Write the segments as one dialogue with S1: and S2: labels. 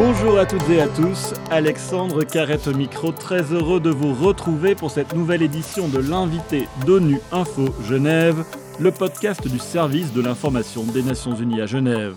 S1: Bonjour à toutes et à tous, Alexandre Carrette au micro, très heureux de vous retrouver pour cette nouvelle édition de l'invité d'ONU Info Genève, le podcast du service de l'information des Nations Unies à Genève.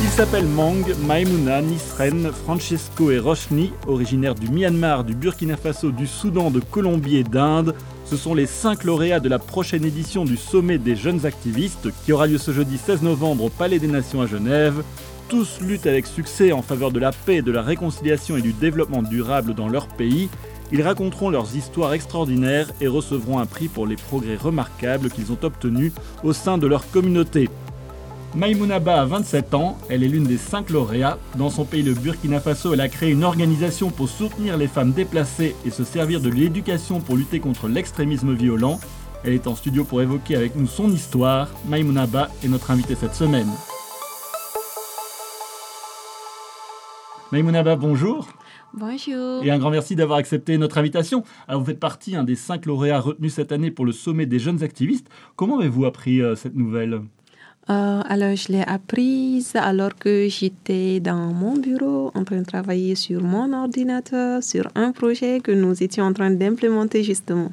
S1: Ils s'appellent Mang, Maimouna, Nisren, Francesco et Roshni, originaires du Myanmar, du Burkina Faso, du Soudan, de Colombie et d'Inde. Ce sont les cinq lauréats de la prochaine édition du Sommet des jeunes activistes qui aura lieu ce jeudi 16 novembre au Palais des Nations à Genève. Tous luttent avec succès en faveur de la paix, de la réconciliation et du développement durable dans leur pays. Ils raconteront leurs histoires extraordinaires et recevront un prix pour les progrès remarquables qu'ils ont obtenus au sein de leur communauté. Maïmounaba a 27 ans, elle est l'une des 5 lauréats. Dans son pays, le Burkina Faso, elle a créé une organisation pour soutenir les femmes déplacées et se servir de l'éducation pour lutter contre l'extrémisme violent. Elle est en studio pour évoquer avec nous son histoire. Maïmounaba est notre invitée cette semaine. Maïmounaba, bonjour.
S2: Bonjour.
S1: Et un grand merci d'avoir accepté notre invitation. Alors, vous faites partie un des cinq lauréats retenus cette année pour le sommet des jeunes activistes. Comment avez-vous appris euh, cette nouvelle?
S2: Euh, alors, je l'ai apprise alors que j'étais dans mon bureau en train de travailler sur mon ordinateur, sur un projet que nous étions en train d'implémenter justement.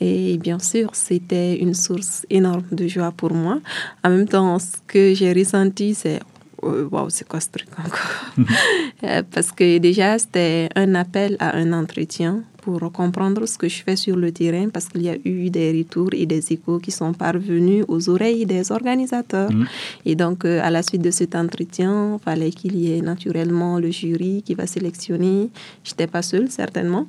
S2: Et bien sûr, c'était une source énorme de joie pour moi. En même temps, ce que j'ai ressenti, c'est euh, waouh, c'est quoi ce truc encore? Euh, Parce que déjà, c'était un appel à un entretien pour comprendre ce que je fais sur le terrain parce qu'il y a eu des retours et des échos qui sont parvenus aux oreilles des organisateurs. Mm. Et donc, euh, à la suite de cet entretien, il fallait qu'il y ait naturellement le jury qui va sélectionner. Je n'étais pas seule, certainement.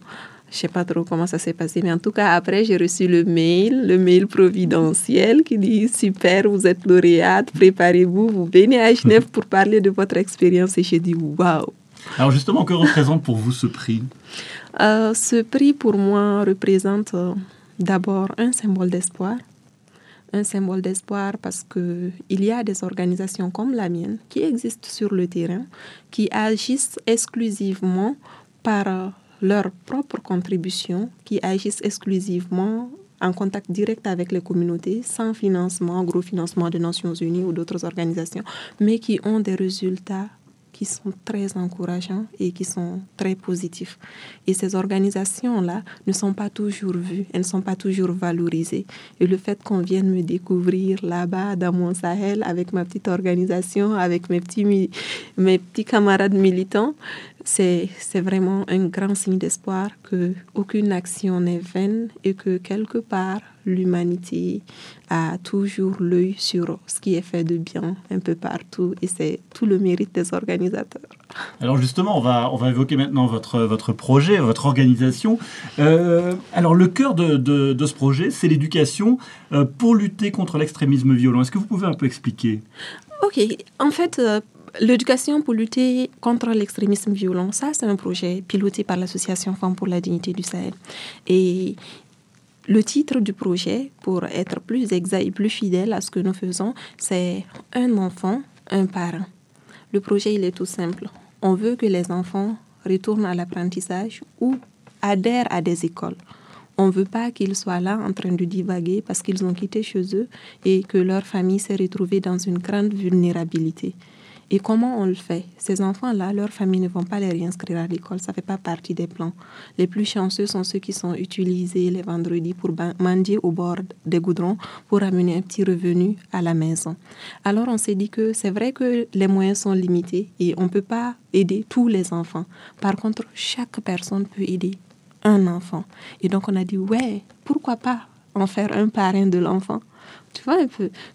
S2: Je sais pas trop comment ça s'est passé, mais en tout cas, après, j'ai reçu le mail, le mail providentiel qui dit Super, vous êtes lauréate, préparez-vous, vous venez à Genève pour parler de votre expérience. Et j'ai dit Waouh
S1: Alors, justement, que représente pour vous ce prix?
S2: Euh, Ce prix, pour moi, représente euh, d'abord un symbole d'espoir. Un symbole d'espoir parce qu'il y a des organisations comme la mienne qui existent sur le terrain, qui agissent exclusivement par euh, leur propre contribution, qui agissent exclusivement en contact direct avec les communautés, sans financement, gros financement des Nations Unies ou d'autres organisations, mais qui ont des résultats qui sont très encourageants et qui sont très positifs. Et ces organisations-là ne sont pas toujours vues, elles ne sont pas toujours valorisées. Et le fait qu'on vienne me découvrir là-bas, dans mon Sahel, avec ma petite organisation, avec mes petits, mes petits camarades militants, c'est vraiment un grand signe d'espoir que aucune action n'est vaine et que quelque part l'humanité a toujours l'œil sur ce qui est fait de bien un peu partout et c'est tout le mérite des organisateurs.
S1: Alors justement, on va, on va évoquer maintenant votre, votre projet, votre organisation. Euh, alors le cœur de, de, ce projet, c'est l'éducation euh, pour lutter contre l'extrémisme violent. Est-ce que vous pouvez un peu expliquer?
S2: Ok, en fait, euh, L'éducation pour lutter contre l'extrémisme violent, ça c'est un projet piloté par l'association Femmes pour la dignité du Sahel. Et le titre du projet, pour être plus exact et plus fidèle à ce que nous faisons, c'est Un enfant, un parent. Le projet, il est tout simple. On veut que les enfants retournent à l'apprentissage ou adhèrent à des écoles. On ne veut pas qu'ils soient là en train de divaguer parce qu'ils ont quitté chez eux et que leur famille s'est retrouvée dans une grande vulnérabilité. Et comment on le fait? Ces enfants-là, leurs familles ne vont pas les réinscrire à l'école, ça ne fait pas partie des plans. Les plus chanceux sont ceux qui sont utilisés les vendredis pour mendier au bord des goudrons pour amener un petit revenu à la maison. Alors on s'est dit que c'est vrai que les moyens sont limités et on ne peut pas aider tous les enfants. Par contre, chaque personne peut aider un enfant. Et donc on a dit, ouais, pourquoi pas en faire un parrain de l'enfant? Tu vois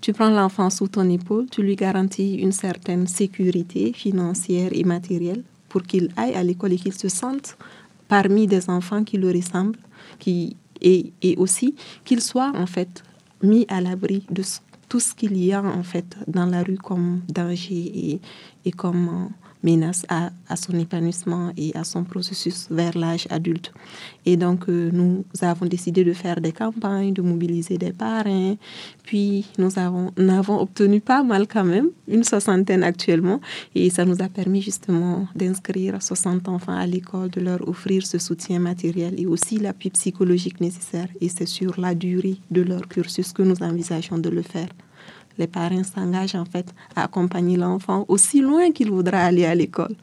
S2: tu prends l'enfant sous ton épaule, tu lui garantis une certaine sécurité financière et matérielle pour qu'il aille à l'école et qu'il se sente parmi des enfants qui le ressemblent, qui, et, et aussi qu'il soit en fait mis à l'abri de tout ce qu'il y a en fait dans la rue comme danger et, et comme menace à, son épanouissement et à son processus vers l'âge adulte. Et donc, euh, nous avons décidé de faire des campagnes, de mobiliser des parrains. Puis, nous avons, nous avons obtenu pas mal quand même, une soixantaine actuellement. Et ça nous a permis justement d'inscrire 60 enfants à l'école, de leur offrir ce soutien matériel et aussi l'appui psychologique nécessaire. Et c'est sur la durée de leur cursus que nous envisageons de le faire. Les parents s'engagent en fait à accompagner l'enfant aussi loin qu'il voudra aller à l'école.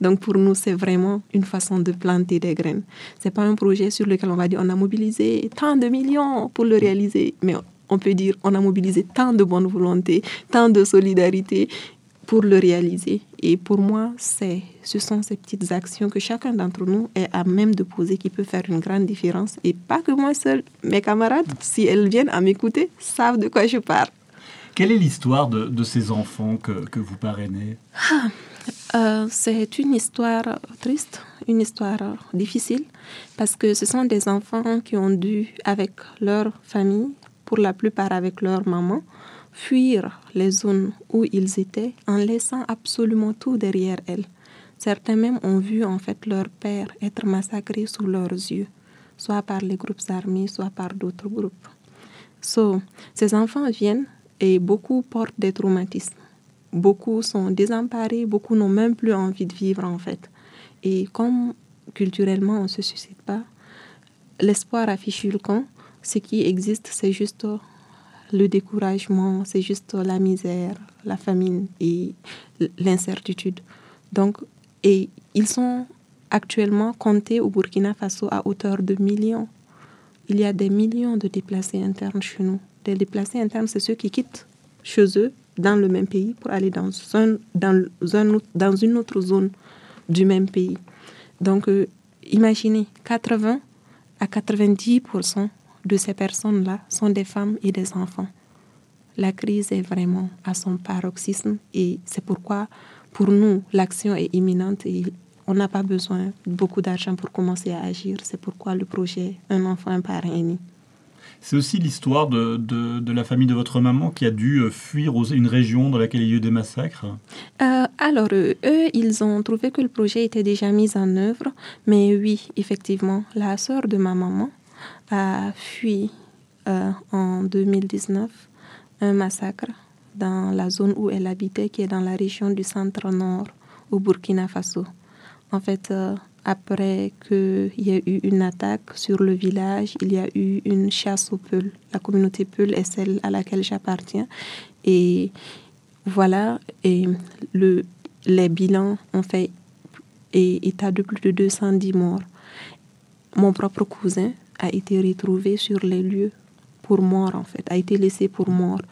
S2: Donc pour nous, c'est vraiment une façon de planter des graines. C'est pas un projet sur lequel on va dire on a mobilisé tant de millions pour le réaliser, mais on peut dire on a mobilisé tant de bonne volonté, tant de solidarité pour le réaliser. Et pour moi, c'est, ce sont ces petites actions que chacun d'entre nous est à même de poser qui peut faire une grande différence. Et pas que moi seul, mes camarades, si elles viennent à m'écouter, savent de quoi je parle.
S1: Quelle est l'histoire de, de, ces enfants que, que vous parrainez
S2: ah, euh, C'est une histoire triste, une histoire difficile, parce que ce sont des enfants qui ont dû, avec leur famille, pour la plupart avec leur maman, fuir les zones où ils étaient en laissant absolument tout derrière elles. Certains même ont vu en fait leur père être massacré sous leurs yeux, soit par les groupes armés, soit par d'autres groupes. So, ces enfants viennent et beaucoup portent des traumatismes. Beaucoup sont désemparés, beaucoup n'ont même plus envie de vivre en fait. Et comme culturellement on ne se suscite pas, l'espoir affiche le camp. Ce qui existe, c'est juste le découragement, c'est juste la misère, la famine et l'incertitude. Donc, et ils sont actuellement comptés au Burkina Faso à hauteur de millions. Il y a des millions de déplacés internes chez nous. Les déplacés internes, c'est ceux qui quittent chez eux dans le même pays pour aller dans, un, dans, un, dans une autre zone du même pays. Donc, euh, imaginez, 80 à 90% de ces personnes-là sont des femmes et des enfants. La crise est vraiment à son paroxysme et c'est pourquoi, pour nous, l'action est imminente et on n'a pas besoin de beaucoup d'argent pour commencer à agir. C'est pourquoi le projet Un enfant, un né.
S1: C'est aussi l'histoire de, de, la famille de votre maman qui a dû euh, fuir une région dans laquelle il y a eu des massacres
S2: euh, Alors, eux, ils ont trouvé que le projet était déjà mis en œuvre. Mais oui, effectivement, la sœur de ma maman, a fui euh, en 2019 un massacre dans la zone où elle habitait, qui est dans la région du centre-nord, au Burkina Faso. En fait, euh, après qu'il y ait eu une attaque sur le village, il y a eu une chasse aux Peuls. La communauté Peul est celle à laquelle j'appartiens. Et voilà, et le, les bilans ont fait état de plus de 210 morts. Mon propre cousin a été retrouvé sur les lieux pour mort, en fait, a été laissé pour mort.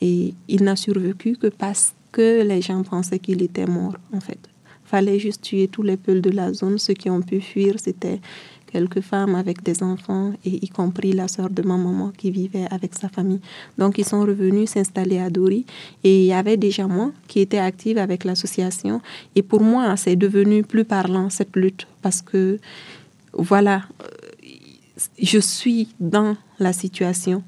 S2: Et il n'a survécu que parce que les gens pensaient qu'il était mort, en fait. Fallait juste tuer tous les peuples de la zone. Ceux qui ont pu fuir, c'était quelques femmes avec des enfants, et y compris la sœur de ma maman qui vivait avec sa famille. Donc, ils sont revenus s'installer à Dori. Et il y avait déjà moi qui était active avec l'association. Et pour moi, c'est devenu plus parlant, cette lutte, parce que, voilà, je suis dans la situation.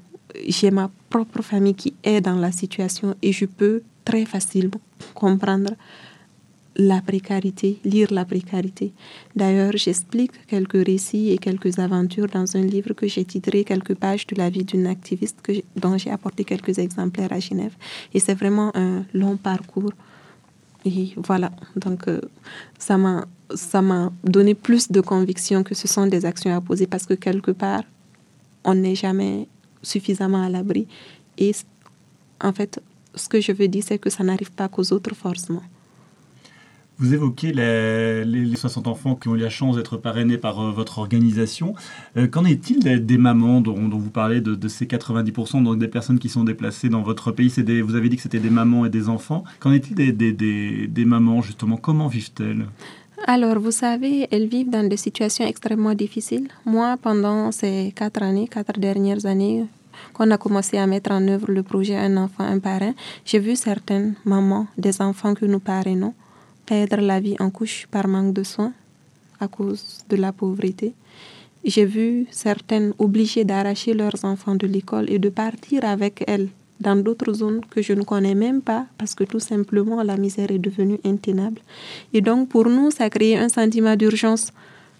S2: J'ai ma propre famille qui est dans la situation et je peux très facilement comprendre la précarité, lire la précarité. D'ailleurs, j'explique quelques récits et quelques aventures dans un livre que j'ai titré Quelques pages de la vie d'une activiste que, dont j'ai apporté quelques exemplaires à Genève. Et c'est vraiment un long parcours. Et voilà, donc euh, ça m'a ça m'a donné plus de conviction que ce sont des actions à poser parce que quelque part, on n'est jamais suffisamment à l'abri. Et en fait, ce que je veux dire, c'est que ça n'arrive pas qu'aux autres forcément.
S1: Vous évoquez les, les, 60 enfants qui ont eu la chance d'être parrainés par euh, votre organisation. Euh, qu'en est-il des, mamans dont, vous parlez de, ces 90%, donc des personnes qui sont déplacées dans votre pays? Vous avez dit que c'était des mamans et des enfants. Qu'en est-il des, des, des mamans, justement? Comment vivent-elles?
S2: Alors, vous savez, elles vivent dans des situations extrêmement difficiles. Moi, pendant ces quatre années, quatre dernières années, qu'on a commencé à mettre en œuvre le projet Un enfant, un parrain, j'ai vu certaines mamans des enfants que nous parrainons perdre la vie en couche par manque de soins à cause de la pauvreté. J'ai vu certaines obligées d'arracher leurs enfants de l'école et de partir avec elles dans d'autres zones que je ne connais même pas parce que tout simplement la misère est devenue intenable. Et donc pour nous, ça a créé un sentiment d'urgence,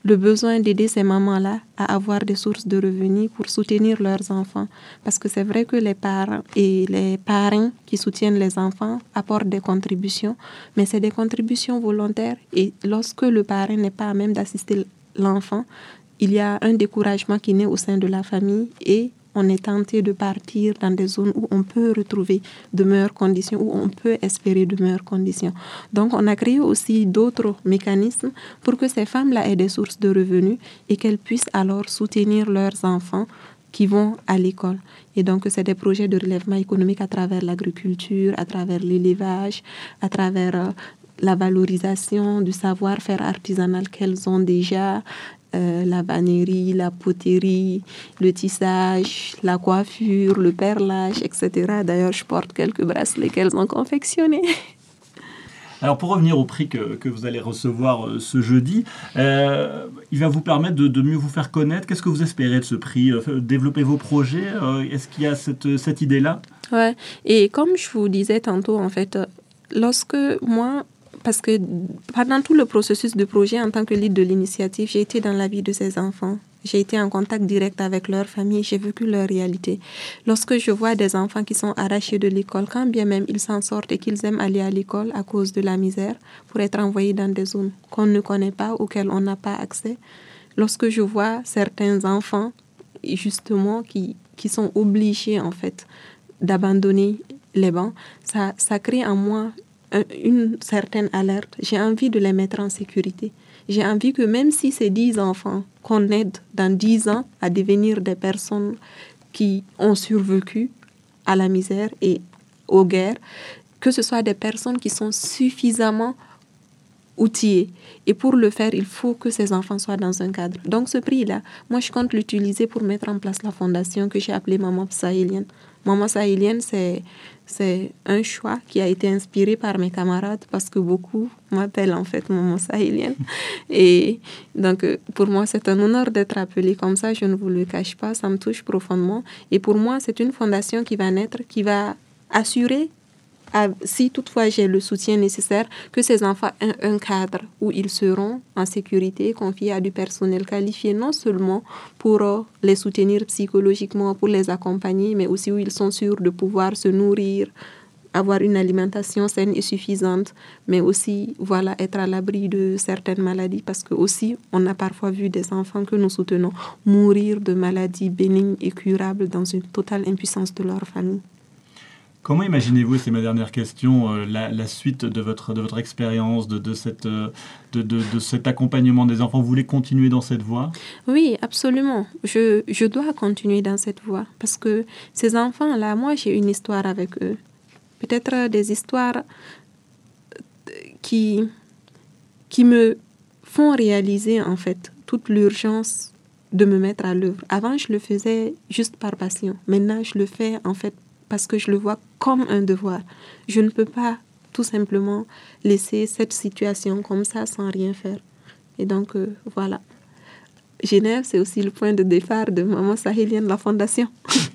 S2: le besoin d'aider ces mamans-là à avoir des sources de revenus pour soutenir leurs enfants. Parce que c'est vrai que les parents et les parents qui soutiennent les enfants apportent des contributions, mais c'est des contributions volontaires. Et lorsque le parent n'est pas à même d'assister l'enfant, il y a un découragement qui naît au sein de la famille et on est tenté de partir dans des zones où on peut retrouver de meilleures conditions, où on peut espérer de meilleures conditions. Donc, on a créé aussi d'autres mécanismes pour que ces femmes-là aient des sources de revenus et qu'elles puissent alors soutenir leurs enfants qui vont à l'école. Et donc, c'est des projets de relèvement économique à travers l'agriculture, à travers l'élevage, à travers euh, la valorisation du savoir-faire artisanal qu'elles ont déjà, euh, la vannerie, la poterie, le tissage, la coiffure, le perlage, etc. D'ailleurs, je porte quelques bracelets qu'elles ont confectionnés.
S1: Alors pour revenir au prix que, que vous allez recevoir euh, ce jeudi, euh, il va vous permettre de, de, mieux vous faire connaître. Qu'est-ce que vous espérez de ce prix Développer vos projets Est-ce qu'il y a cette, cette idée-là?
S2: Ouais. Et comme je vous disais tantôt, en fait, lorsque moi, parce que pendant tout le processus de projet, en tant que leader de l'initiative, j'ai été dans la vie de ces enfants. J'ai été en contact direct avec leur famille, j'ai vécu leur réalité. Lorsque je vois des enfants qui sont arrachés de l'école, quand bien même ils s'en sortent et qu'ils aiment aller à l'école à cause de la misère, pour être envoyés dans des zones qu'on ne connaît pas, auxquelles on n'a pas accès, lorsque je vois certains enfants, justement, qui, qui sont obligés, en fait, d'abandonner les bancs, ça, ça crée en moi une certaine alerte, j'ai envie de les mettre en sécurité. J'ai envie que même si c'est 10 enfants qu'on aide dans 10 ans à devenir des personnes qui ont survécu à la misère et aux guerres, que ce soit des personnes qui sont suffisamment outillées. Et pour le faire, il faut que ces enfants soient dans un cadre. Donc ce prix-là, moi je compte l'utiliser pour mettre en place la fondation que j'ai appelée Maman Sahélienne. Maman Sahélienne, c'est c'est un choix qui a été inspiré par mes camarades parce que beaucoup m'appellent en fait maman sahélienne. Et donc, euh, pour moi, c'est un honneur d'être appelée comme ça, je ne vous le cache pas, ça me touche profondément. Et pour moi, c'est une fondation qui va naître, qui va assurer si toutefois j'ai le soutien nécessaire, que ces enfants aient un cadre où ils seront en sécurité, confiés à du personnel qualifié, non seulement pour euh, les soutenir psychologiquement, pour les accompagner, mais aussi où ils sont sûrs de pouvoir se nourrir, avoir une alimentation saine et suffisante, mais aussi voilà être à l'abri de certaines maladies parce que aussi on a parfois vu des enfants que nous soutenons mourir de maladies bénignes et curables dans une totale impuissance de leur famille.
S1: Comment imaginez-vous, c'est ma dernière question, euh, la, suite de votre, de votre expérience, de, de, cette, euh, de, de, cet accompagnement des enfants? Vous voulez continuer dans cette voie?
S2: Oui, absolument. Je, je dois continuer dans cette voie parce que ces enfants-là, moi j'ai une histoire avec eux. Peut-être des histoires qui, qui me font réaliser en fait toute l'urgence de me mettre à l'œuvre. Avant, je le faisais juste par passion. Maintenant, je le fais en fait parce que je le vois comme un devoir. Je ne peux pas tout simplement laisser cette situation comme ça sans rien faire. Et donc, euh, voilà. Genève, c'est aussi le point de départ de Maman Sahélienne, la fondation.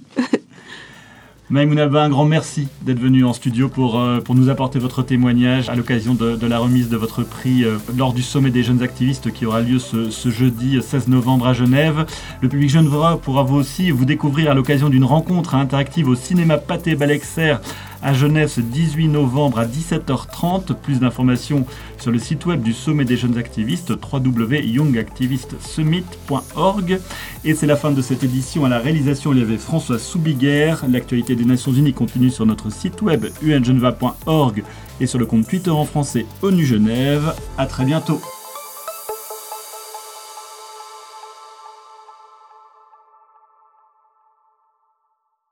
S1: Maïmouna un grand merci d'être venu en studio pour, euh, nous apporter votre témoignage à l'occasion de, la remise de votre prix euh, lors du sommet des jeunes activistes qui aura lieu ce, jeudi 16 novembre à Genève. Le public jeune pourra vous aussi vous découvrir à l'occasion d'une rencontre interactive au cinéma Pathé Balexer à Genève ce 18 novembre à 17h30. Plus d'informations sur le site web du Sommet des jeunes activistes www.youngactivistsummit.org. Et c'est la fin de cette édition. À la réalisation, il y avait François Soubiguer. L'actualité des Nations Unies continue sur notre site web ungeneva.org et sur le compte Twitter en français ONU Genève. À très bientôt.